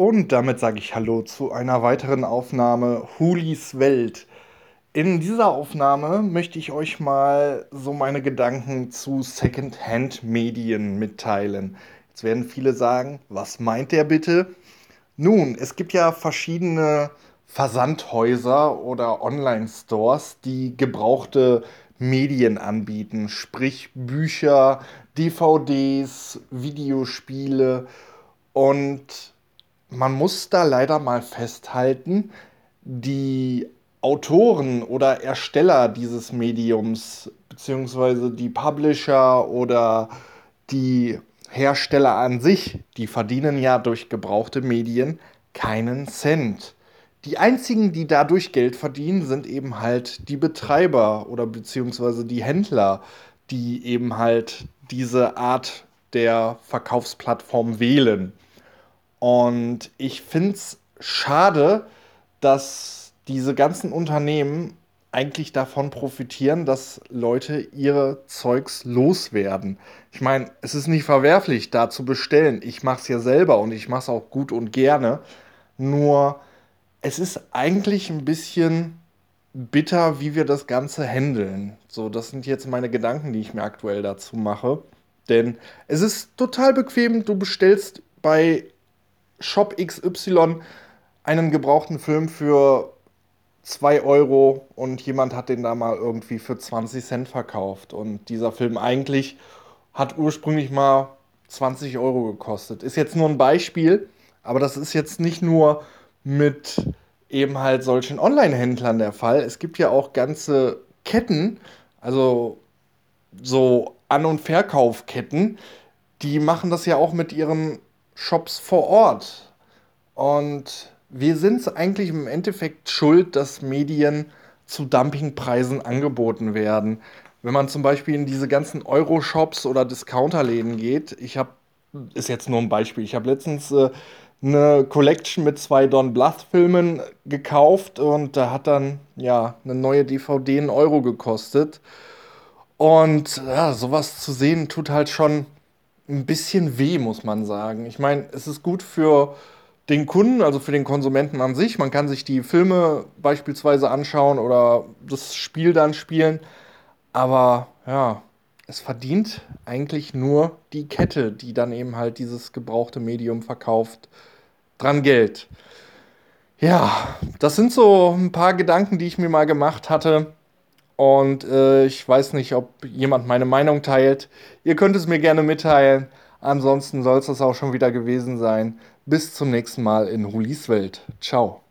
Und damit sage ich Hallo zu einer weiteren Aufnahme Hulis Welt. In dieser Aufnahme möchte ich euch mal so meine Gedanken zu Secondhand-Medien mitteilen. Jetzt werden viele sagen, was meint der bitte? Nun, es gibt ja verschiedene Versandhäuser oder Online-Stores, die gebrauchte Medien anbieten, sprich Bücher, DVDs, Videospiele und man muss da leider mal festhalten, die Autoren oder Ersteller dieses Mediums, beziehungsweise die Publisher oder die Hersteller an sich, die verdienen ja durch gebrauchte Medien keinen Cent. Die einzigen, die dadurch Geld verdienen, sind eben halt die Betreiber oder beziehungsweise die Händler, die eben halt diese Art der Verkaufsplattform wählen. Und ich finde es schade, dass diese ganzen Unternehmen eigentlich davon profitieren, dass Leute ihre Zeugs loswerden. Ich meine, es ist nicht verwerflich, da zu bestellen. Ich mache es ja selber und ich mache es auch gut und gerne. Nur es ist eigentlich ein bisschen bitter, wie wir das Ganze handeln. So, das sind jetzt meine Gedanken, die ich mir aktuell dazu mache. Denn es ist total bequem, du bestellst bei Shop XY einen gebrauchten Film für 2 Euro und jemand hat den da mal irgendwie für 20 Cent verkauft. Und dieser Film eigentlich hat ursprünglich mal 20 Euro gekostet. Ist jetzt nur ein Beispiel, aber das ist jetzt nicht nur mit eben halt solchen Online-Händlern der Fall. Es gibt ja auch ganze Ketten, also so An- und Verkaufketten, die machen das ja auch mit ihren Shops vor Ort. Und wir sind es eigentlich im Endeffekt schuld, dass Medien zu Dumpingpreisen angeboten werden. Wenn man zum Beispiel in diese ganzen Euro-Shops oder Discounterläden geht, ich habe, ist jetzt nur ein Beispiel, ich habe letztens äh, eine Collection mit zwei Don Bluth-Filmen gekauft und da hat dann ja eine neue DVD einen Euro gekostet. Und ja, sowas zu sehen tut halt schon ein bisschen weh, muss man sagen. Ich meine, es ist gut für den Kunden, also für den Konsumenten an sich. Man kann sich die Filme beispielsweise anschauen oder das Spiel dann spielen. Aber ja, es verdient eigentlich nur die Kette, die dann eben halt dieses gebrauchte Medium verkauft, dran Geld. Ja, das sind so ein paar Gedanken, die ich mir mal gemacht hatte. Und äh, ich weiß nicht, ob jemand meine Meinung teilt. Ihr könnt es mir gerne mitteilen. Ansonsten soll es das auch schon wieder gewesen sein. Bis zum nächsten Mal in Hulis Welt. Ciao.